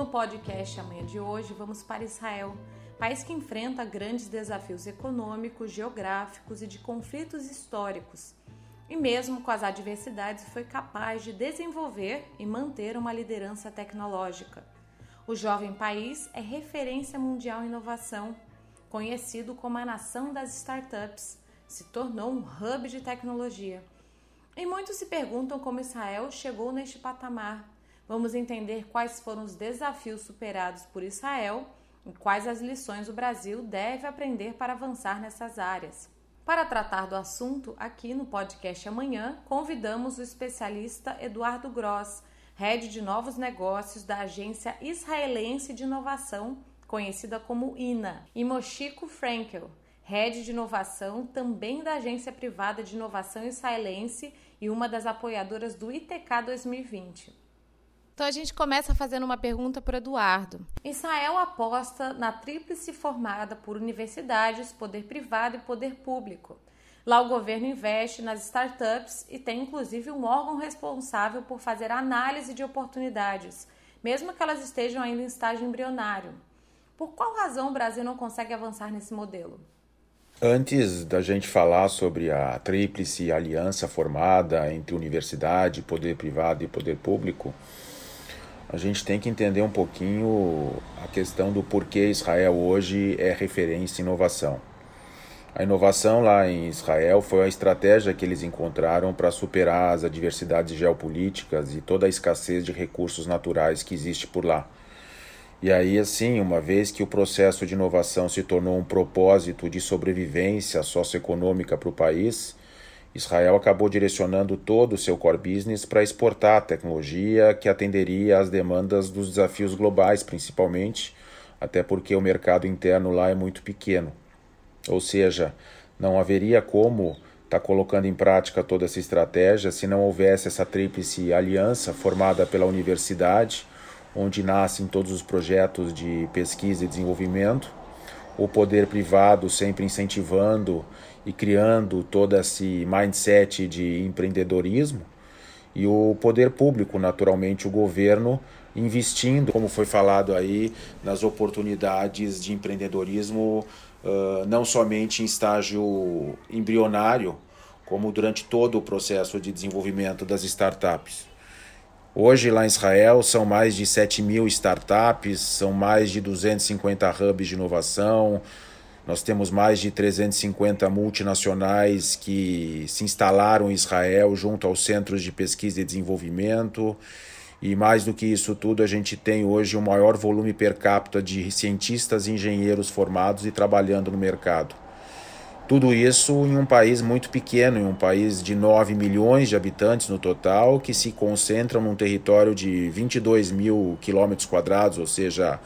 No podcast amanhã de hoje, vamos para Israel, país que enfrenta grandes desafios econômicos, geográficos e de conflitos históricos. E mesmo com as adversidades, foi capaz de desenvolver e manter uma liderança tecnológica. O jovem país é referência mundial em inovação, conhecido como a nação das startups, se tornou um hub de tecnologia. E muitos se perguntam como Israel chegou neste patamar. Vamos entender quais foram os desafios superados por Israel e quais as lições o Brasil deve aprender para avançar nessas áreas. Para tratar do assunto, aqui no podcast amanhã, convidamos o especialista Eduardo Gross, head de novos negócios da Agência Israelense de Inovação, conhecida como INA, e Moshiko Frankel, head de inovação também da Agência Privada de Inovação Israelense e uma das apoiadoras do ITK 2020. Então a gente começa fazendo uma pergunta para o Eduardo. Israel aposta na tríplice formada por universidades, poder privado e poder público. Lá o governo investe nas startups e tem inclusive um órgão responsável por fazer análise de oportunidades, mesmo que elas estejam ainda em estágio embrionário. Por qual razão o Brasil não consegue avançar nesse modelo? Antes da gente falar sobre a tríplice aliança formada entre universidade, poder privado e poder público, a gente tem que entender um pouquinho a questão do porquê Israel hoje é referência em inovação. A inovação lá em Israel foi a estratégia que eles encontraram para superar as adversidades geopolíticas e toda a escassez de recursos naturais que existe por lá. E aí, assim, uma vez que o processo de inovação se tornou um propósito de sobrevivência socioeconômica para o país, Israel acabou direcionando todo o seu core business para exportar a tecnologia que atenderia às demandas dos desafios globais, principalmente, até porque o mercado interno lá é muito pequeno. Ou seja, não haveria como estar tá colocando em prática toda essa estratégia se não houvesse essa tríplice aliança formada pela universidade, onde nascem todos os projetos de pesquisa e desenvolvimento, o poder privado sempre incentivando e criando todo esse mindset de empreendedorismo e o poder público, naturalmente o governo, investindo, como foi falado aí, nas oportunidades de empreendedorismo, não somente em estágio embrionário, como durante todo o processo de desenvolvimento das startups. Hoje, lá em Israel, são mais de 7 mil startups, são mais de 250 hubs de inovação, nós temos mais de 350 multinacionais que se instalaram em Israel junto aos centros de pesquisa e desenvolvimento. E mais do que isso tudo, a gente tem hoje o maior volume per capita de cientistas e engenheiros formados e trabalhando no mercado. Tudo isso em um país muito pequeno, em um país de 9 milhões de habitantes no total, que se concentra num território de 22 mil quilômetros quadrados, ou seja,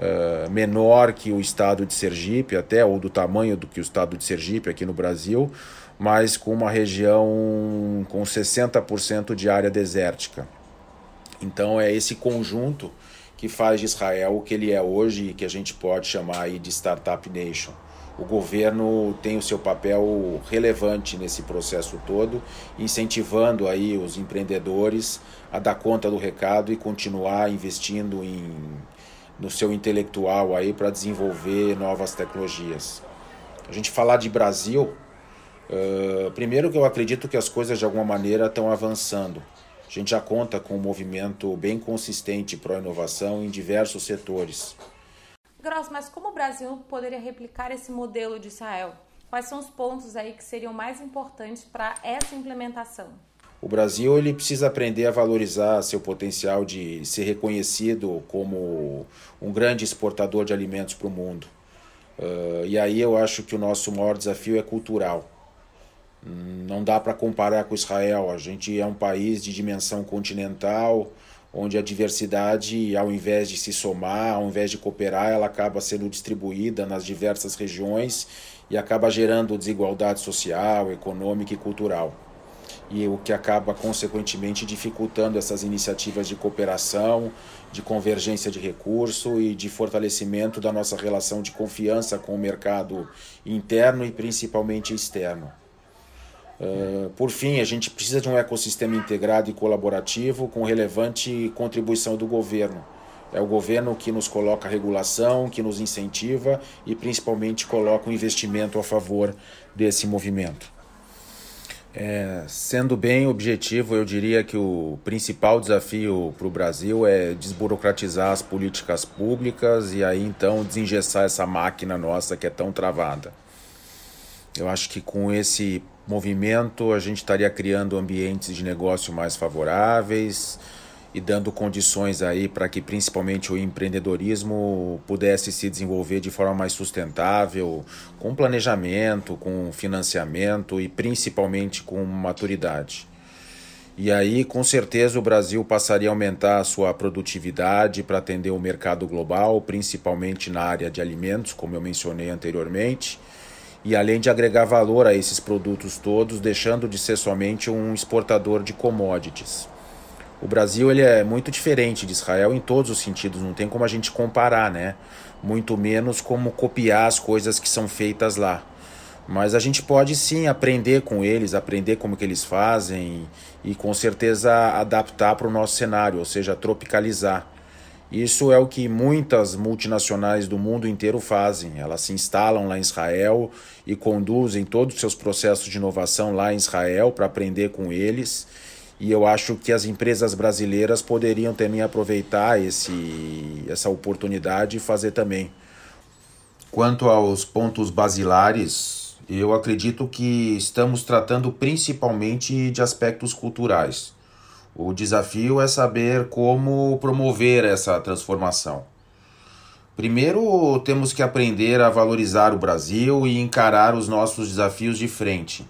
uh, menor que o estado de Sergipe, até, ou do tamanho do que o estado de Sergipe aqui no Brasil, mas com uma região com 60% de área desértica. Então é esse conjunto que faz de Israel o que ele é hoje e que a gente pode chamar de Startup Nation. O governo tem o seu papel relevante nesse processo todo, incentivando aí os empreendedores a dar conta do recado e continuar investindo em no seu intelectual aí para desenvolver novas tecnologias. A gente falar de Brasil, uh, primeiro que eu acredito que as coisas de alguma maneira estão avançando. A gente já conta com um movimento bem consistente para a inovação em diversos setores. Gross, mas como o Brasil poderia replicar esse modelo de Israel? Quais são os pontos aí que seriam mais importantes para essa implementação? O Brasil ele precisa aprender a valorizar seu potencial de ser reconhecido como um grande exportador de alimentos para o mundo. Uh, e aí eu acho que o nosso maior desafio é cultural. Não dá para comparar com Israel. A gente é um país de dimensão continental, onde a diversidade, ao invés de se somar, ao invés de cooperar, ela acaba sendo distribuída nas diversas regiões e acaba gerando desigualdade social, econômica e cultural e o que acaba consequentemente dificultando essas iniciativas de cooperação, de convergência de recurso e de fortalecimento da nossa relação de confiança com o mercado interno e principalmente externo. Uh, por fim, a gente precisa de um ecossistema integrado e colaborativo com relevante contribuição do governo. É o governo que nos coloca regulação, que nos incentiva e principalmente coloca o um investimento a favor desse movimento. É, sendo bem objetivo, eu diria que o principal desafio para o Brasil é desburocratizar as políticas públicas e aí então desengessar essa máquina nossa que é tão travada. Eu acho que com esse movimento a gente estaria criando ambientes de negócio mais favoráveis, e dando condições aí para que principalmente o empreendedorismo pudesse se desenvolver de forma mais sustentável, com planejamento, com financiamento e principalmente com maturidade. E aí, com certeza, o Brasil passaria a aumentar a sua produtividade para atender o mercado global, principalmente na área de alimentos, como eu mencionei anteriormente, e além de agregar valor a esses produtos todos, deixando de ser somente um exportador de commodities. O Brasil ele é muito diferente de Israel em todos os sentidos, não tem como a gente comparar, né? Muito menos como copiar as coisas que são feitas lá. Mas a gente pode sim aprender com eles, aprender como que eles fazem e com certeza adaptar para o nosso cenário, ou seja, tropicalizar. Isso é o que muitas multinacionais do mundo inteiro fazem. Elas se instalam lá em Israel e conduzem todos os seus processos de inovação lá em Israel para aprender com eles e eu acho que as empresas brasileiras poderiam também aproveitar esse, essa oportunidade e fazer também. Quanto aos pontos basilares, eu acredito que estamos tratando principalmente de aspectos culturais. O desafio é saber como promover essa transformação. Primeiro, temos que aprender a valorizar o Brasil e encarar os nossos desafios de frente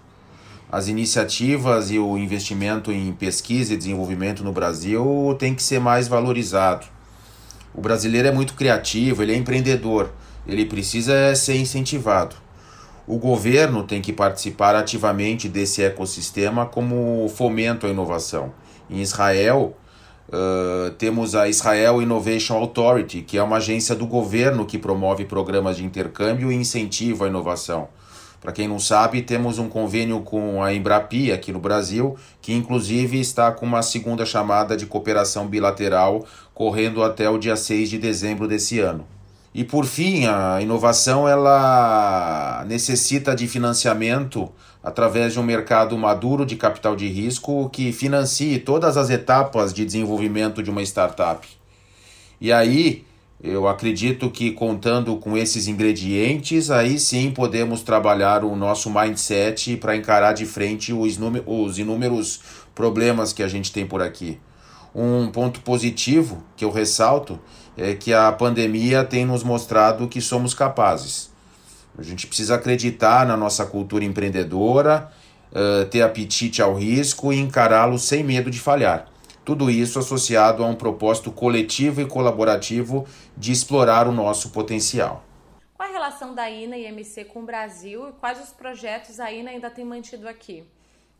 as iniciativas e o investimento em pesquisa e desenvolvimento no Brasil tem que ser mais valorizado. O brasileiro é muito criativo, ele é empreendedor, ele precisa ser incentivado. O governo tem que participar ativamente desse ecossistema como fomento à inovação. Em Israel, uh, temos a Israel Innovation Authority, que é uma agência do governo que promove programas de intercâmbio e incentivo à inovação. Para quem não sabe, temos um convênio com a Embrapi aqui no Brasil, que inclusive está com uma segunda chamada de cooperação bilateral correndo até o dia 6 de dezembro desse ano. E por fim, a inovação ela necessita de financiamento através de um mercado maduro de capital de risco que financie todas as etapas de desenvolvimento de uma startup. E aí, eu acredito que contando com esses ingredientes, aí sim podemos trabalhar o nosso mindset para encarar de frente os, os inúmeros problemas que a gente tem por aqui. Um ponto positivo que eu ressalto é que a pandemia tem nos mostrado que somos capazes. A gente precisa acreditar na nossa cultura empreendedora, ter apetite ao risco e encará-lo sem medo de falhar. Tudo isso associado a um propósito coletivo e colaborativo de explorar o nosso potencial. Qual a relação da INA e MC com o Brasil e quais os projetos a INA ainda tem mantido aqui?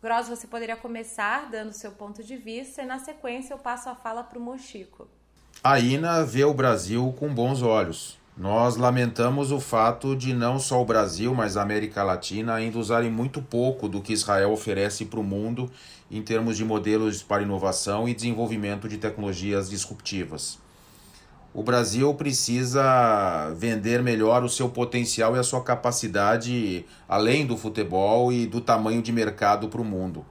Gross, você poderia começar dando seu ponto de vista e na sequência eu passo a fala para o Mochico. A INA vê o Brasil com bons olhos. Nós lamentamos o fato de não só o Brasil, mas a América Latina ainda usarem muito pouco do que Israel oferece para o mundo em termos de modelos para inovação e desenvolvimento de tecnologias disruptivas. O Brasil precisa vender melhor o seu potencial e a sua capacidade além do futebol e do tamanho de mercado para o mundo.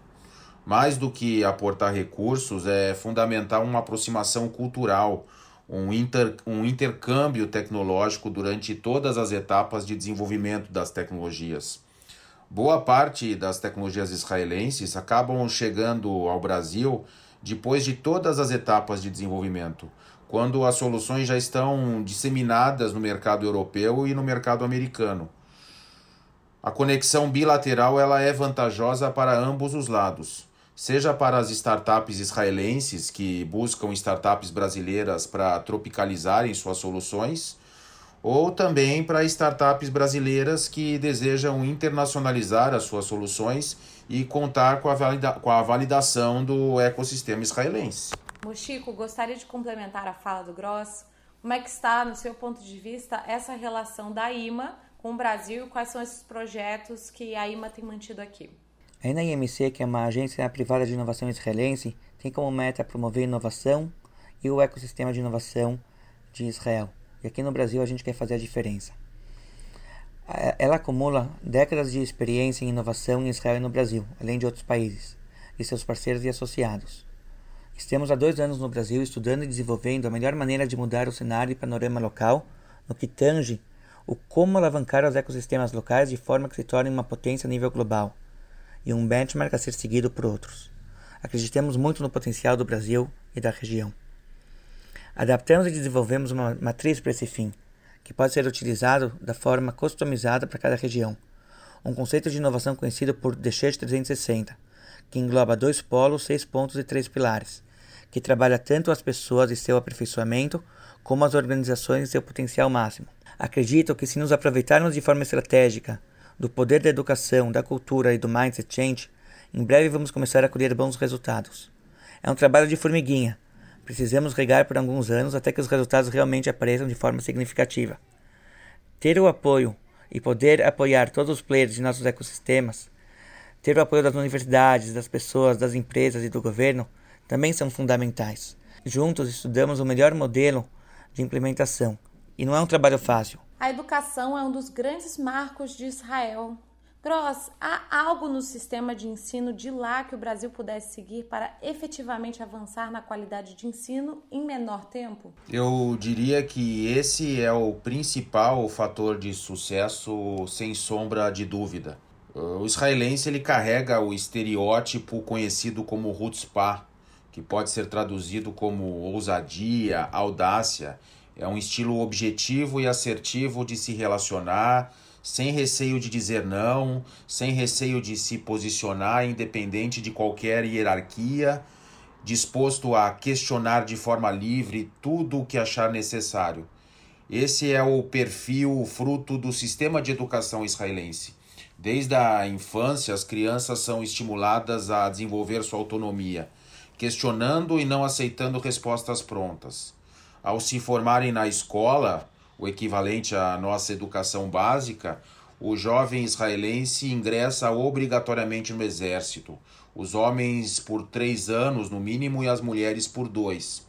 Mais do que aportar recursos, é fundamental uma aproximação cultural, um, inter, um intercâmbio tecnológico durante todas as etapas de desenvolvimento das tecnologias. Boa parte das tecnologias israelenses acabam chegando ao Brasil depois de todas as etapas de desenvolvimento, quando as soluções já estão disseminadas no mercado europeu e no mercado americano. A conexão bilateral ela é vantajosa para ambos os lados, seja para as startups israelenses que buscam startups brasileiras para tropicalizarem suas soluções, ou também para startups brasileiras que desejam internacionalizar as suas soluções e contar com a, valida com a validação do ecossistema israelense. Mochico, gostaria de complementar a fala do Gross. Como é que está, no seu ponto de vista, essa relação da IMA com o Brasil e quais são esses projetos que a IMA tem mantido aqui? A INAIMC, que é uma agência privada de inovação israelense, tem como meta promover inovação e o ecossistema de inovação de Israel. E aqui no Brasil a gente quer fazer a diferença. Ela acumula décadas de experiência em inovação em Israel e no Brasil, além de outros países, e seus parceiros e associados. Estamos há dois anos no Brasil estudando e desenvolvendo a melhor maneira de mudar o cenário e panorama local no que tange o como alavancar os ecossistemas locais de forma que se tornem uma potência a nível global e um benchmark a ser seguido por outros. Acreditamos muito no potencial do Brasil e da região. Adaptamos e desenvolvemos uma matriz para esse fim, que pode ser utilizado da forma customizada para cada região. Um conceito de inovação conhecido por Deshet 360, que engloba dois polos, seis pontos e três pilares, que trabalha tanto as pessoas e seu aperfeiçoamento, como as organizações e seu potencial máximo. Acredito que se nos aproveitarmos de forma estratégica do poder da educação, da cultura e do mindset change, em breve vamos começar a colher bons resultados. É um trabalho de formiguinha. Precisamos regar por alguns anos até que os resultados realmente apareçam de forma significativa. Ter o apoio e poder apoiar todos os players de nossos ecossistemas, ter o apoio das universidades, das pessoas, das empresas e do governo também são fundamentais. Juntos estudamos o melhor modelo de implementação. E não é um trabalho fácil. A educação é um dos grandes marcos de Israel. Gross, há algo no sistema de ensino de lá que o Brasil pudesse seguir para efetivamente avançar na qualidade de ensino em menor tempo? Eu diria que esse é o principal fator de sucesso, sem sombra de dúvida. O israelense ele carrega o estereótipo conhecido como Hutzpah, que pode ser traduzido como ousadia, audácia. É um estilo objetivo e assertivo de se relacionar, sem receio de dizer não, sem receio de se posicionar independente de qualquer hierarquia, disposto a questionar de forma livre tudo o que achar necessário. Esse é o perfil fruto do sistema de educação israelense. Desde a infância, as crianças são estimuladas a desenvolver sua autonomia questionando e não aceitando respostas prontas. Ao se formarem na escola, o equivalente à nossa educação básica, o jovem israelense ingressa obrigatoriamente no exército, os homens por três anos no mínimo e as mulheres por dois,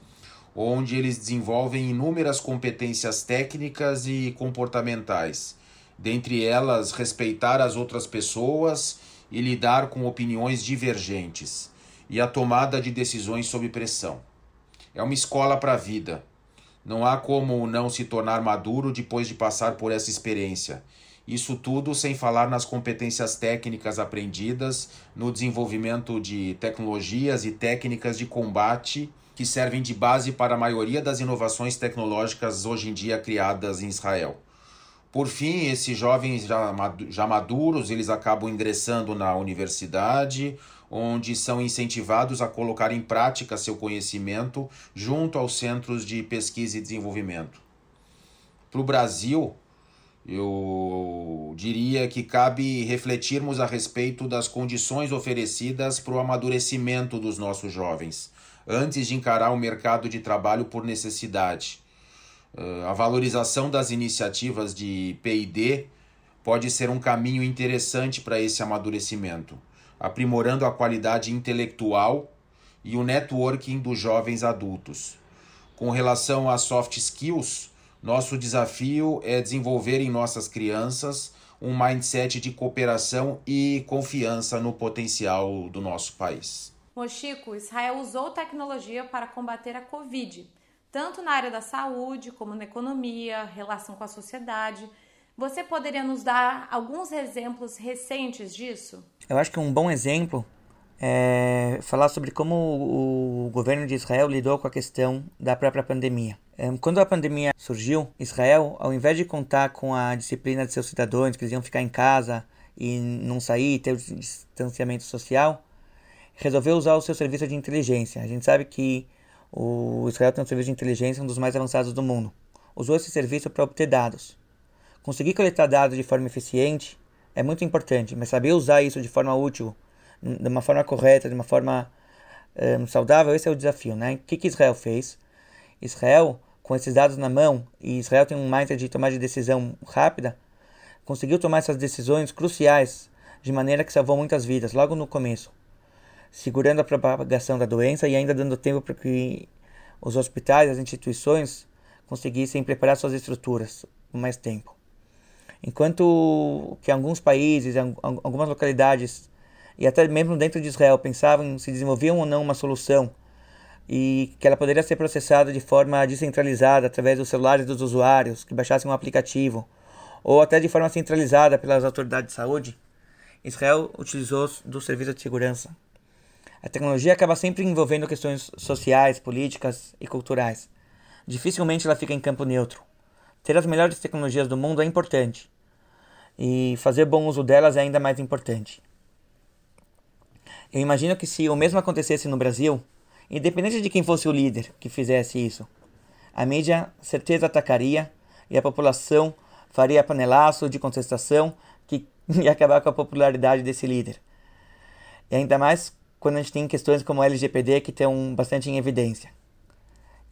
onde eles desenvolvem inúmeras competências técnicas e comportamentais, dentre elas respeitar as outras pessoas e lidar com opiniões divergentes e a tomada de decisões sob pressão. É uma escola para a vida. Não há como não se tornar maduro depois de passar por essa experiência. Isso tudo sem falar nas competências técnicas aprendidas, no desenvolvimento de tecnologias e técnicas de combate que servem de base para a maioria das inovações tecnológicas hoje em dia criadas em Israel. Por fim, esses jovens já maduros, eles acabam ingressando na universidade onde são incentivados a colocar em prática seu conhecimento junto aos centros de pesquisa e desenvolvimento. Para o Brasil, eu diria que cabe refletirmos a respeito das condições oferecidas para o amadurecimento dos nossos jovens, antes de encarar o mercado de trabalho por necessidade. Ah, a valorização das iniciativas de PD pode ser um caminho interessante para esse amadurecimento aprimorando a qualidade intelectual e o networking dos jovens adultos. Com relação às soft skills, nosso desafio é desenvolver em nossas crianças um mindset de cooperação e confiança no potencial do nosso país. Mochico, Israel usou tecnologia para combater a Covid, tanto na área da saúde como na economia, relação com a sociedade você poderia nos dar alguns exemplos recentes disso? Eu acho que um bom exemplo é falar sobre como o governo de Israel lidou com a questão da própria pandemia. É, quando a pandemia surgiu, Israel, ao invés de contar com a disciplina de seus cidadãos, que eles iam ficar em casa e não sair, ter o distanciamento social, resolveu usar o seu serviço de inteligência. A gente sabe que o Israel tem um serviço de inteligência um dos mais avançados do mundo. Usou esse serviço para obter dados. Conseguir coletar dados de forma eficiente é muito importante, mas saber usar isso de forma útil, de uma forma correta, de uma forma um, saudável, esse é o desafio. Né? O que, que Israel fez? Israel, com esses dados na mão, e Israel tem um mindset de tomar de decisão rápida, conseguiu tomar essas decisões cruciais de maneira que salvou muitas vidas logo no começo, segurando a propagação da doença e ainda dando tempo para que os hospitais, as instituições conseguissem preparar suas estruturas por mais tempo. Enquanto que alguns países, algumas localidades e até mesmo dentro de Israel pensavam se desenvolviam ou não uma solução e que ela poderia ser processada de forma descentralizada através dos celulares dos usuários que baixassem um aplicativo ou até de forma centralizada pelas autoridades de saúde, Israel utilizou do serviço de segurança. A tecnologia acaba sempre envolvendo questões sociais, políticas e culturais. Dificilmente ela fica em campo neutro. Ter as melhores tecnologias do mundo é importante, e fazer bom uso delas é ainda mais importante. Eu imagino que se o mesmo acontecesse no Brasil, independente de quem fosse o líder que fizesse isso, a mídia certeza atacaria e a população faria panelaço de contestação que ia acabar com a popularidade desse líder. E ainda mais quando a gente tem questões como o LGPD que estão bastante em evidência.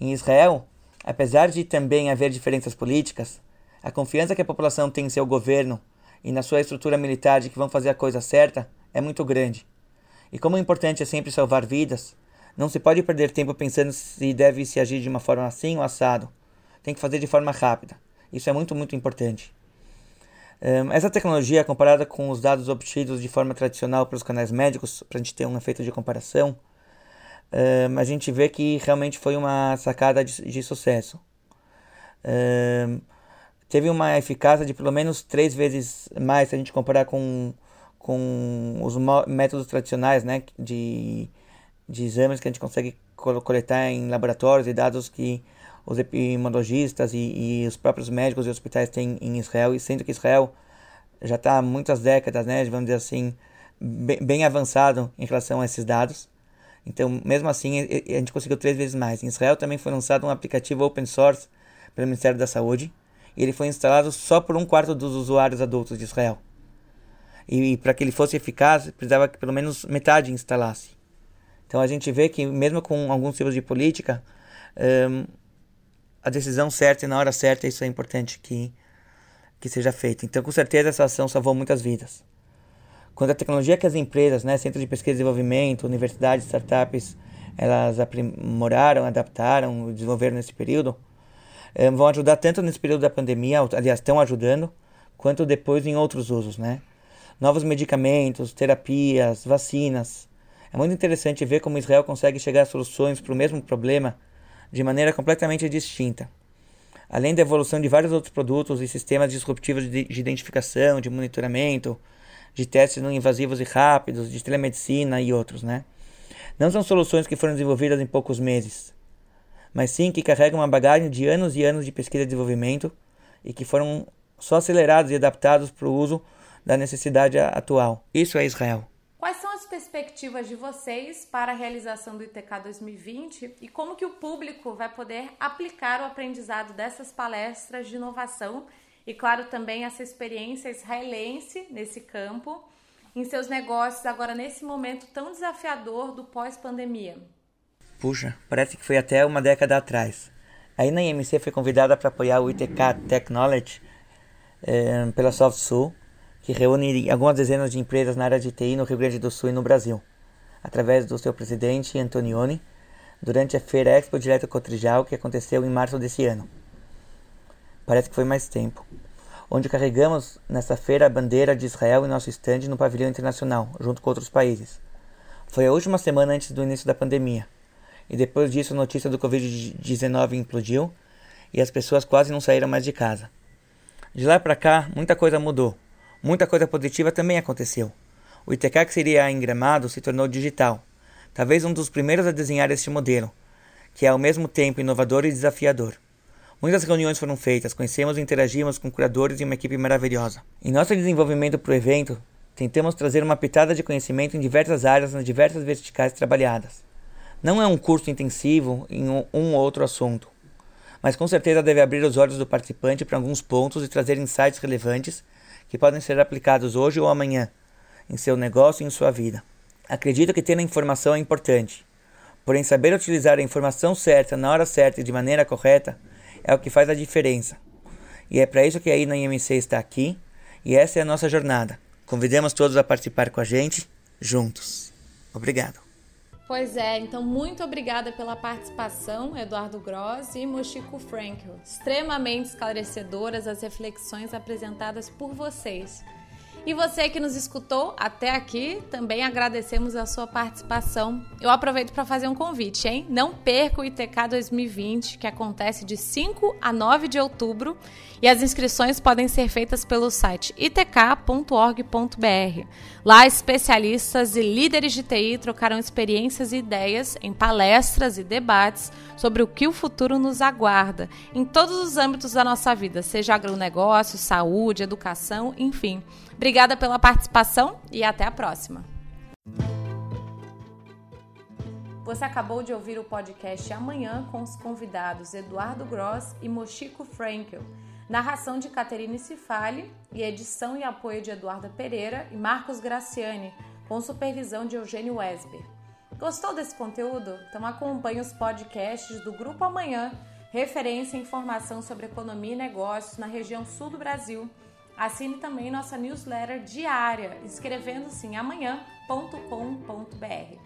Em Israel, apesar de também haver diferenças políticas, a confiança que a população tem em seu governo e na sua estrutura militar de que vão fazer a coisa certa é muito grande. E como o importante é sempre salvar vidas, não se pode perder tempo pensando se deve se agir de uma forma assim ou assado. Tem que fazer de forma rápida. Isso é muito, muito importante. Um, essa tecnologia, comparada com os dados obtidos de forma tradicional pelos canais médicos, para a gente ter um efeito de comparação, um, a gente vê que realmente foi uma sacada de, de sucesso. Um, teve uma eficácia de pelo menos três vezes mais se a gente comparar com, com os métodos tradicionais né, de, de exames que a gente consegue coletar em laboratórios e dados que os epidemiologistas e, e, os próprios médicos e hospitais têm em Israel, e sendo que Israel já está há muitas décadas, né, vamos dizer assim, bem, bem, avançado em relação a esses dados. Então, mesmo assim, a gente conseguiu três vezes mais. Em Israel também foi lançado um aplicativo open source pelo Ministério da Saúde, e ele foi instalado só por um quarto dos usuários adultos de Israel. E, e para que ele fosse eficaz, precisava que pelo menos metade instalasse. Então a gente vê que mesmo com alguns tipos de política, um, a decisão certa e na hora certa, isso é importante que, que seja feito. Então, com certeza, essa ação salvou muitas vidas. Quando a tecnologia que as empresas, né, centros de pesquisa e desenvolvimento, universidades, startups, elas aprimoraram, adaptaram, desenvolveram nesse período, eh, vão ajudar tanto nesse período da pandemia, aliás, estão ajudando, quanto depois em outros usos, né? Novos medicamentos, terapias, vacinas. É muito interessante ver como Israel consegue chegar a soluções para o mesmo problema de maneira completamente distinta. Além da evolução de vários outros produtos e sistemas disruptivos de, de identificação, de monitoramento, de testes não invasivos e rápidos, de telemedicina e outros, né? Não são soluções que foram desenvolvidas em poucos meses, mas sim que carregam uma bagagem de anos e anos de pesquisa e desenvolvimento e que foram só acelerados e adaptados para o uso da necessidade atual. Isso é Israel. Quais são as perspectivas de vocês para a realização do ITK 2020 e como que o público vai poder aplicar o aprendizado dessas palestras de inovação e, claro, também essa experiência israelense nesse campo em seus negócios agora nesse momento tão desafiador do pós-pandemia? Puxa, parece que foi até uma década atrás. A IMC foi convidada para apoiar o ITK Technology eh, pela SoftSul que reúne algumas dezenas de empresas na área de TI no Rio Grande do Sul e no Brasil, através do seu presidente Antonioni, durante a Feira Expo Direto Cotrijal, que aconteceu em março desse ano. Parece que foi mais tempo. Onde carregamos nessa feira a bandeira de Israel em nosso estande no pavilhão internacional, junto com outros países. Foi a última semana antes do início da pandemia. E depois disso a notícia do Covid-19 implodiu e as pessoas quase não saíram mais de casa. De lá para cá, muita coisa mudou. Muita coisa positiva também aconteceu. O ITK que seria engramado se tornou digital, talvez um dos primeiros a desenhar este modelo, que é ao mesmo tempo inovador e desafiador. Muitas reuniões foram feitas, conhecemos e interagimos com curadores e uma equipe maravilhosa. Em nosso desenvolvimento para o evento, tentamos trazer uma pitada de conhecimento em diversas áreas nas diversas verticais trabalhadas. Não é um curso intensivo em um ou outro assunto, mas com certeza deve abrir os olhos do participante para alguns pontos e trazer insights relevantes que podem ser aplicados hoje ou amanhã em seu negócio e em sua vida. Acredito que ter a informação é importante, porém saber utilizar a informação certa na hora certa e de maneira correta é o que faz a diferença. E é para isso que a INA IMC está aqui e essa é a nossa jornada. Convidamos todos a participar com a gente juntos. Obrigado. Pois é, então muito obrigada pela participação, Eduardo Gross e Mochico Frankel. Extremamente esclarecedoras as reflexões apresentadas por vocês. E você que nos escutou até aqui, também agradecemos a sua participação. Eu aproveito para fazer um convite, hein? Não perca o ITK 2020, que acontece de 5 a 9 de outubro, e as inscrições podem ser feitas pelo site itk.org.br. Lá, especialistas e líderes de TI trocarão experiências e ideias em palestras e debates sobre o que o futuro nos aguarda, em todos os âmbitos da nossa vida, seja agronegócio, saúde, educação, enfim. Obrigada pela participação e até a próxima. Você acabou de ouvir o podcast Amanhã com os convidados Eduardo Gross e Mochico Frankel. Narração de Caterine Cifali e edição e apoio de Eduarda Pereira e Marcos Graciani, com supervisão de Eugênio Wesber. Gostou desse conteúdo? Então acompanhe os podcasts do Grupo Amanhã, referência e informação sobre economia e negócios na região sul do Brasil Assine também nossa newsletter diária, escrevendo-se em amanhã.com.br.